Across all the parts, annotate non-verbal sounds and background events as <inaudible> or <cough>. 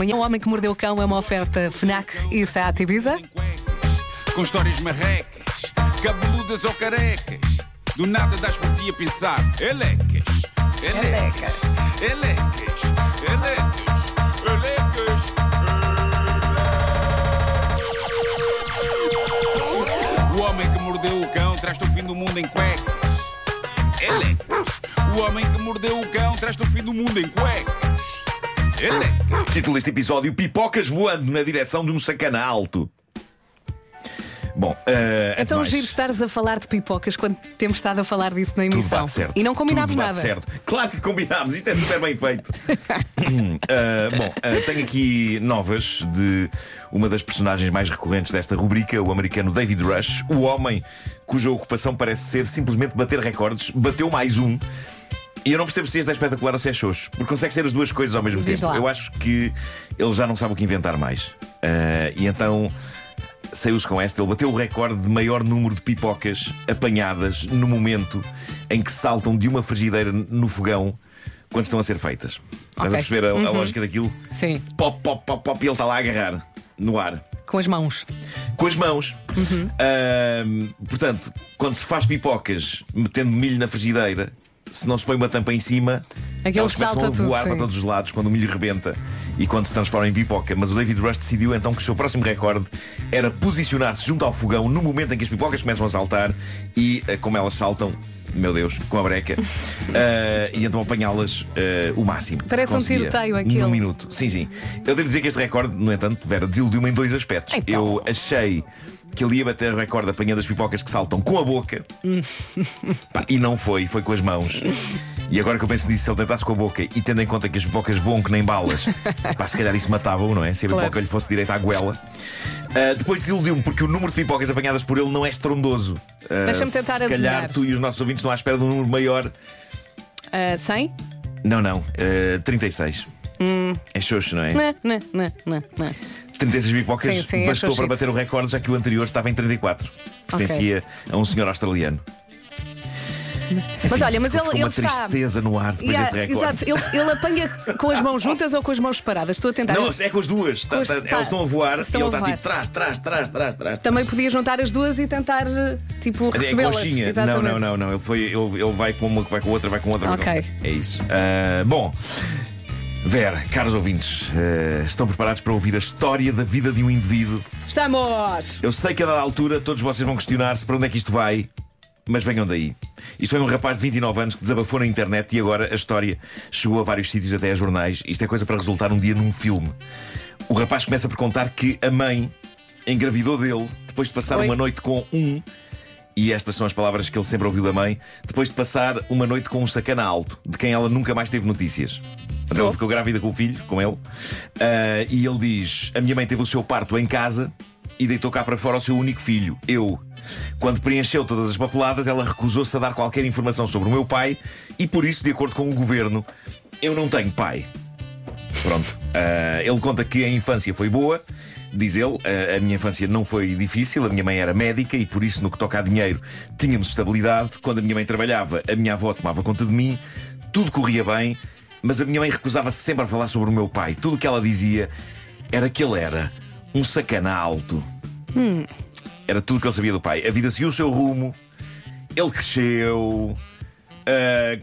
Amanhã, o Homem que Mordeu o Cão é uma oferta FNAC e Seat Ibiza. Com histórias marrecas, cabeludas ou carecas. Do nada das por ti a pensar. Elecas, elecas, elecas, elecas, elecas. O homem que mordeu o cão traz-te o fim do mundo em cuecas. Elecas. O homem que mordeu o cão traz-te o fim do mundo em cuecas. <laughs> Título deste episódio: Pipocas voando na direção de um sacana alto. Bom, de Então, mais, giro estares a falar de pipocas quando temos estado a falar disso na emissão. E não combinámos nada. certo. Claro que combinámos, isto é super bem feito. <laughs> Eh, bom, eh, tenho aqui novas de uma das personagens mais recorrentes desta rubrica, o americano David Rush, o homem cuja ocupação parece ser simplesmente bater recordes, bateu mais um. E eu não percebo se este é espetacular ou se é xoxo, porque consegue ser as duas coisas ao mesmo Diz tempo. lá. Eu acho que ele já não sabe o que inventar mais. Eh, e então saiu-se com esta. Ele bateu o recorde de maior número de pipocas apanhadas no momento em que saltam de uma frigideira no fogão quando estão a ser feitas. Estás a perceber a, a lógica daquilo? Sim, Pop, pop, pop, pop, e ele está lá a agarrar no ar. com as mãos. Com as mãos. Ahm, portanto, quando se faz pipocas metendo milho na frigideira, se não se põe uma tampa em cima, Aquilo elas começam a tudo, voar sim. para todos os lados quando o milho rebenta e quando se transforma em pipoca. Mas o David Rush decidiu então que o seu próximo recorde era posicionar-se junto ao fogão no momento em que as pipocas começam a saltar e, eh, como elas saltam, meu Deus, com a breca, <laughs> eh, e então apanhá-las eh, o máximo. Parece um tiroteio aquilo. Num minuto. Sim, sim. Eu devo dizer que este recorde, no entanto, Vera, desiludiu-me em dois aspectos. Então. Eu achei que ele ia bater o recorde apanhando as pipocas que saltam com a boca. <laughs> Pá, e não foi, foi com as mãos. E agora que eu penso nisso, se ele tentasse com a boca e tendo em conta que as pipocas voam que nem balas, <laughs> pá, se calhar isso matava-o, não é? Se a Claro. pipoca lhe fosse direita à goela. Ah, depois desiludiu-me porque o número de pipocas apanhadas por ele não é estrondoso. Ah, Deixa-me tentar Se calhar adivinhar. tu e os nossos ouvintes estão à espera de um número maior. Ah, 100? Não, não. ah, 36. É xoxo, não é? Não, não, não, não, não. 36 pipocas Sim, sim, é bastou para xoxito. bater o recorde, já que o anterior estava em 34. Pertencia a um senhor australiano. Mas olha, mas ele, ele uma está. tristeza no ar depois Yeah, deste recorde. exato, ele, ele apanha com as mãos juntas ou com as mãos separadas? Estou a tentar. Não, é com as duas. Tá- Com as- tá- tá- elas estão a voar estão e ele está tipo trás, trás, trás, trás, trás. Também podia juntar as duas e tentar, tipo, É recebê-las. conchinha. Não, não, não, não. Ele, foi, ele, ele vai com uma, vai com outra, vai com outra. com Ok. outra. É isso. Ah, bom. Vera, caros ouvintes, ah, estão preparados para ouvir a história da vida de um indivíduo? Estamos! Eu sei que a dada altura todos vocês vão questionar-se para onde é que isto vai, mas venham daí. Isto foi um rapaz de 29 anos que desabafou na internet e agora a história chegou a vários sítios, até a jornais. Isto é coisa para resultar um dia num filme. O rapaz começa por contar que a mãe engravidou dele depois de passar Oi. uma noite com um. E estas são as palavras que ele sempre ouviu da mãe, depois de passar uma noite com um sacana alto, de quem ela nunca mais teve notícias. Então ela Oh. ficou grávida com o filho, com ele, Ah, e ele diz: A minha mãe teve o seu parto em casa e deitou cá para fora o seu único filho, eu. Quando preencheu todas as papeladas, ela recusou-se a dar qualquer informação sobre o meu pai e, por isso, de acordo com o governo, eu não tenho pai. Pronto. Ah, ele conta que a infância foi boa. Diz ele, "Ah, a minha infância não foi difícil, a minha mãe era médica e por isso, no que toca a dinheiro, tínhamos estabilidade. Quando a minha mãe trabalhava, a minha avó tomava conta de mim, tudo corria bem, mas a minha mãe recusava-se sempre a falar sobre o meu pai. Tudo o que ela dizia era que ele era um sacana alto. Era tudo que ele sabia do pai. A vida seguiu o seu rumo, ele cresceu. ah,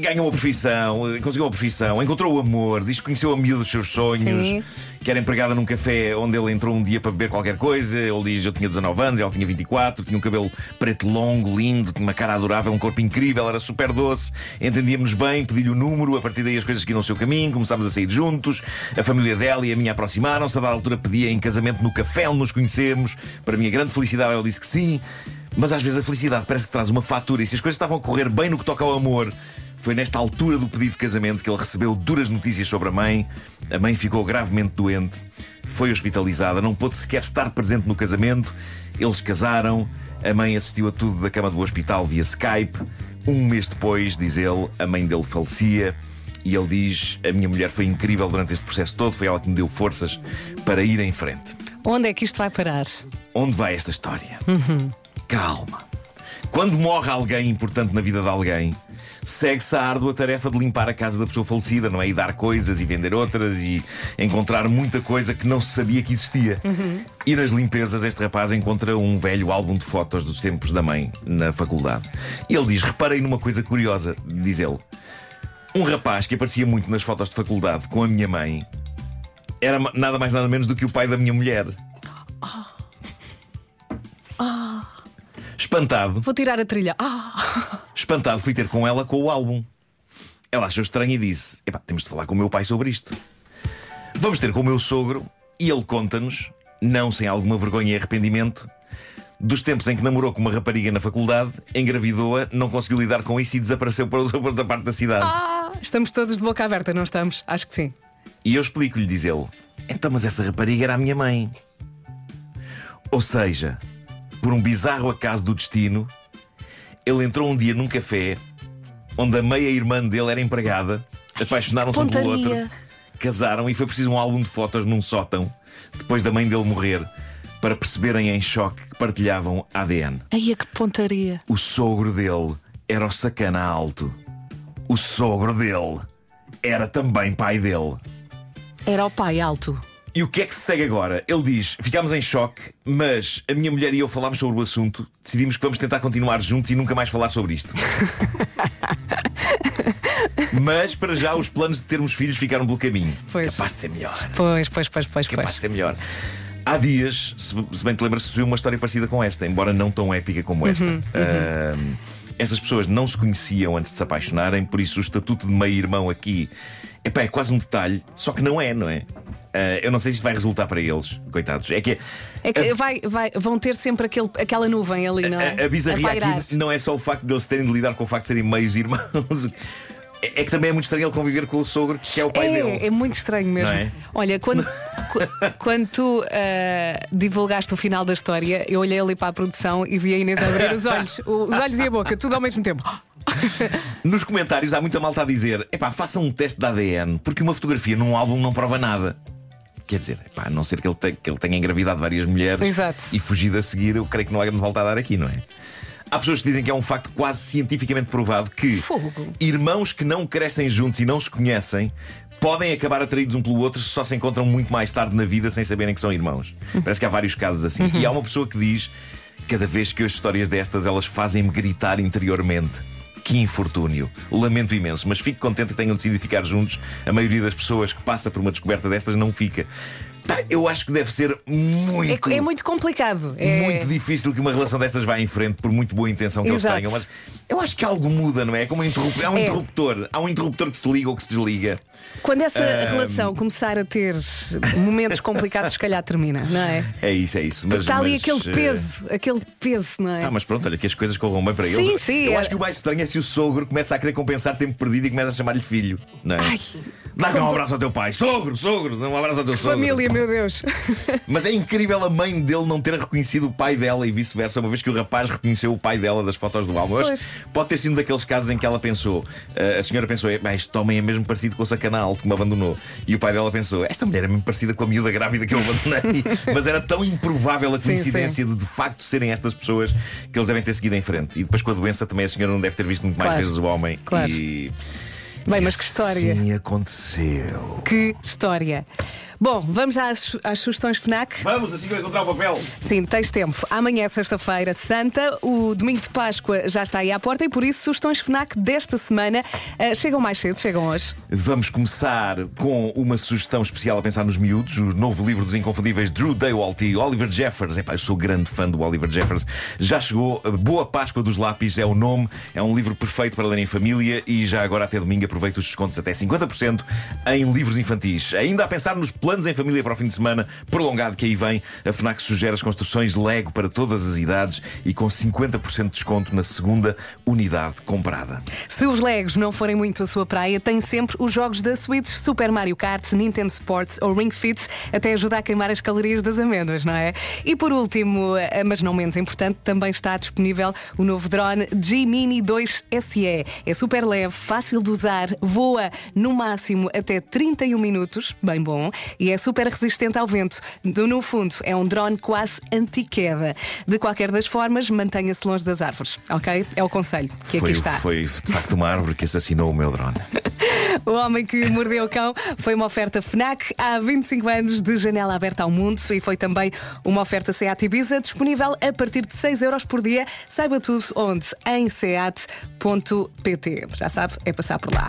ganhou uma profissão, conseguiu uma profissão, encontrou o amor, diz que conheceu a miúda dos seus sonhos, Sim. Que era empregada num café onde ele entrou um dia para beber qualquer coisa. Ele diz: Eu tinha 19 anos, ela tinha 24, tinha um cabelo preto longo, lindo, tinha uma cara adorável, um corpo incrível, era super doce, entendíamos bem, pedi-lhe o número, a partir daí as coisas seguiram o seu caminho, começámos a sair juntos, a família dela e a minha aproximaram-se, a dada altura pedia em casamento no café onde nos conhecemos. Para a minha grande felicidade, ela disse que sim. Mas às vezes a felicidade parece que traz uma fatura e se as coisas estavam a correr bem no que toca ao amor, foi nesta altura do pedido de casamento que ele recebeu duras notícias sobre a mãe. A mãe ficou gravemente doente, foi hospitalizada, não pôde sequer estar presente no casamento. Eles casaram, a mãe assistiu a tudo da cama do hospital via Skype. Um mês depois, diz ele, a mãe dele falecia. E ele diz: A minha mulher foi incrível durante este processo todo, foi ela que me deu forças para ir em frente. Onde é que isto vai parar? Onde vai esta história? Calma. Quando morre alguém importante na vida de alguém, segue-se a árdua tarefa de limpar a casa da pessoa falecida, não é? E dar coisas e vender outras e encontrar muita coisa que não se sabia que existia. E nas limpezas, este rapaz encontra um velho álbum de fotos dos tempos da mãe na faculdade. E ele diz: Reparei numa coisa curiosa, diz ele. Um rapaz que aparecia muito nas fotos de faculdade com a minha mãe era nada mais nada menos do que o pai da minha mulher. Espantado, Vou tirar a trilha. Ah! espantado, fui ter com ela com o álbum. Ela achou estranho e disse: Epá, temos de falar com o meu pai sobre isto. Vamos ter com o meu sogro e ele conta-nos, não sem alguma vergonha e arrependimento, dos tempos em que namorou com uma rapariga na faculdade, engravidou-a, não conseguiu lidar com isso e desapareceu para outra parte da cidade. Ah! Estamos todos de boca aberta, não estamos? Acho que sim. E eu explico-lhe, diz ele: Então, mas essa rapariga era a minha mãe. Ou seja, por um bizarro acaso do destino, ele entrou um dia num café onde a meia-irmã dele era empregada, apaixonaram-se um pelo outro, casaram e foi preciso um álbum de fotos num sótão, depois da mãe dele morrer, para perceberem em choque que partilhavam ADN. Ai, que pontaria. O sogro dele era o sacana alto. O sogro dele era também pai dele. Era o pai alto. E o que é que se segue agora? Ele diz: ficámos em choque, mas a minha mulher e eu falámos sobre o assunto, decidimos que vamos tentar continuar juntos e nunca mais falar sobre isto. <laughs> mas para já os planos de termos filhos ficaram pelo caminho. Pois. Capaz de ser melhor. Pois, pois, pois, pois, Capaz pois. de ser melhor. Há dias, se bem te lembras, surgiu uma história parecida com esta, embora não tão épica como esta. Uhum, Ahm, estas pessoas não se conheciam antes de se apaixonarem, por isso o estatuto de meio-irmão aqui epá, é quase um detalhe, só que não é, não é? Ah, eu não sei se isto vai resultar para eles, coitados. É que, É que vai, vai, vão ter sempre aquele, aquela nuvem ali, não é? a, a bizarria aqui não é só o facto de eles terem de lidar com o facto de serem meios irmãos. É, é que também é muito estranho ele conviver com o sogro, que é o pai dele. É, é muito estranho mesmo. É? Olha, quando, <laughs> qu- quando tu ah, divulgaste o final da história, eu olhei ali para a produção e vi a Inês abrir os olhos, os olhos e a boca, tudo ao mesmo tempo. Nos comentários há muita malta a dizer: epá, façam um teste de ADN, porque uma fotografia num álbum não prova nada. Quer dizer, epá, a não ser que ele, te- que ele tenha engravidado várias mulheres Exato. e fugido a seguir, eu creio que não há grande volta a dar aqui, não é? Há pessoas que dizem que é um facto quase cientificamente provado que Fogo. irmãos que não crescem juntos e não se conhecem podem acabar atraídos um pelo outro se só se encontram muito mais tarde na vida sem saberem que são irmãos. Parece que há vários casos assim. E há uma pessoa que diz: cada vez que ouço histórias destas, elas fazem-me gritar interiormente. Que infortúnio. Lamento imenso, mas fico contente que tenham decidido ficar juntos. A maioria das pessoas que passa por uma descoberta destas não fica. Pá, eu acho que deve ser muito. É, é muito complicado. É... Muito difícil que uma relação destas vá em frente, por muito boa intenção que Exato. eles tenham, mas eu acho que algo muda, não é? É Como um interruptor, há um É. interruptor, há um interruptor que se liga ou que se desliga. Quando essa relação começar a ter momentos complicados, se calhar termina, não é? É isso, é isso. Mas, Está ali mas, aquele eh, peso, aquele peso, não é? Ah, mas pronto, olha que as coisas corram bem para Sim, eles. sim, eu era- acho que o mais estranho é se o sogro começa a querer compensar tempo perdido e começa a chamar-lhe filho, não é? Ai. Dá cá um abraço ao teu pai, sogro, sogro, dá um abraço ao teu sogro. Família, meu Deus. <laughs> Mas é incrível a mãe dele não ter reconhecido o pai dela e vice-versa, uma vez que o rapaz reconheceu o pai dela das fotos do álbum. Pois. pode ter sido um daqueles casos em que ela pensou, eh, a senhora pensou, "Epá, este homem é mesmo parecido com o sacana alto que me abandonou. E o pai dela pensou, esta mulher é mesmo parecida com a miúda grávida que eu abandonei. <laughs> Mas era tão improvável a Sim, coincidência de de facto serem estas pessoas que eles devem ter seguido em frente. E depois com a doença também a senhora não deve ter visto muito mais Claro. vezes o homem. Claro. E. Bem, mas que história. Sim, aconteceu. Que história. Bom, vamos às, às sugestões FNAC. Vamos, assim que eu encontrar o papel. Sim, tens tempo. Amanhã é sexta-feira santa, o domingo de Páscoa já está aí à porta e por isso sugestões FNAC desta semana eh, chegam mais cedo, chegam hoje. Vamos começar com uma sugestão especial a pensar nos miúdos, o novo livro dos inconfundíveis Drew Daywalt e Oliver Jeffers. Epá, eu sou grande fã do Oliver Jeffers. Já chegou, Boa Páscoa dos Lápis é o nome, é um livro perfeito para ler em família e já agora até domingo aproveita os descontos até 50% em livros infantis. Ainda a pensar nos planos em família para o fim de semana prolongado que aí vem, a FNAC sugere as construções Lego para todas as idades e com 50% de desconto na segunda unidade comprada. Se os Legos não forem muito a sua praia, tem sempre os jogos da Switch Super Mario Kart, Nintendo Sports ou Ring Fit, até ajuda a queimar as calorias das amêndoas, não é? E por último, eh, mas não menos importante, também está disponível o novo drone G-Mini 2 SE. É super leve, fácil de usar, voa no máximo até 31 minutos, bem bom, e é super resistente ao vento. No fundo, é um drone quase anti-queda. De qualquer das formas, mantenha-se longe das árvores, ok? É o conselho que foi, aqui está. Foi de facto uma árvore que assassinou o meu drone. <laughs> o Homem que Mordeu o Cão foi uma oferta FNAC há 25 anos de janela aberta ao mundo e foi também uma oferta SEAT Ibiza disponível a partir de 6 euros por dia. Saiba tudo onde? Em seat.pt. Já sabe, é passar por lá.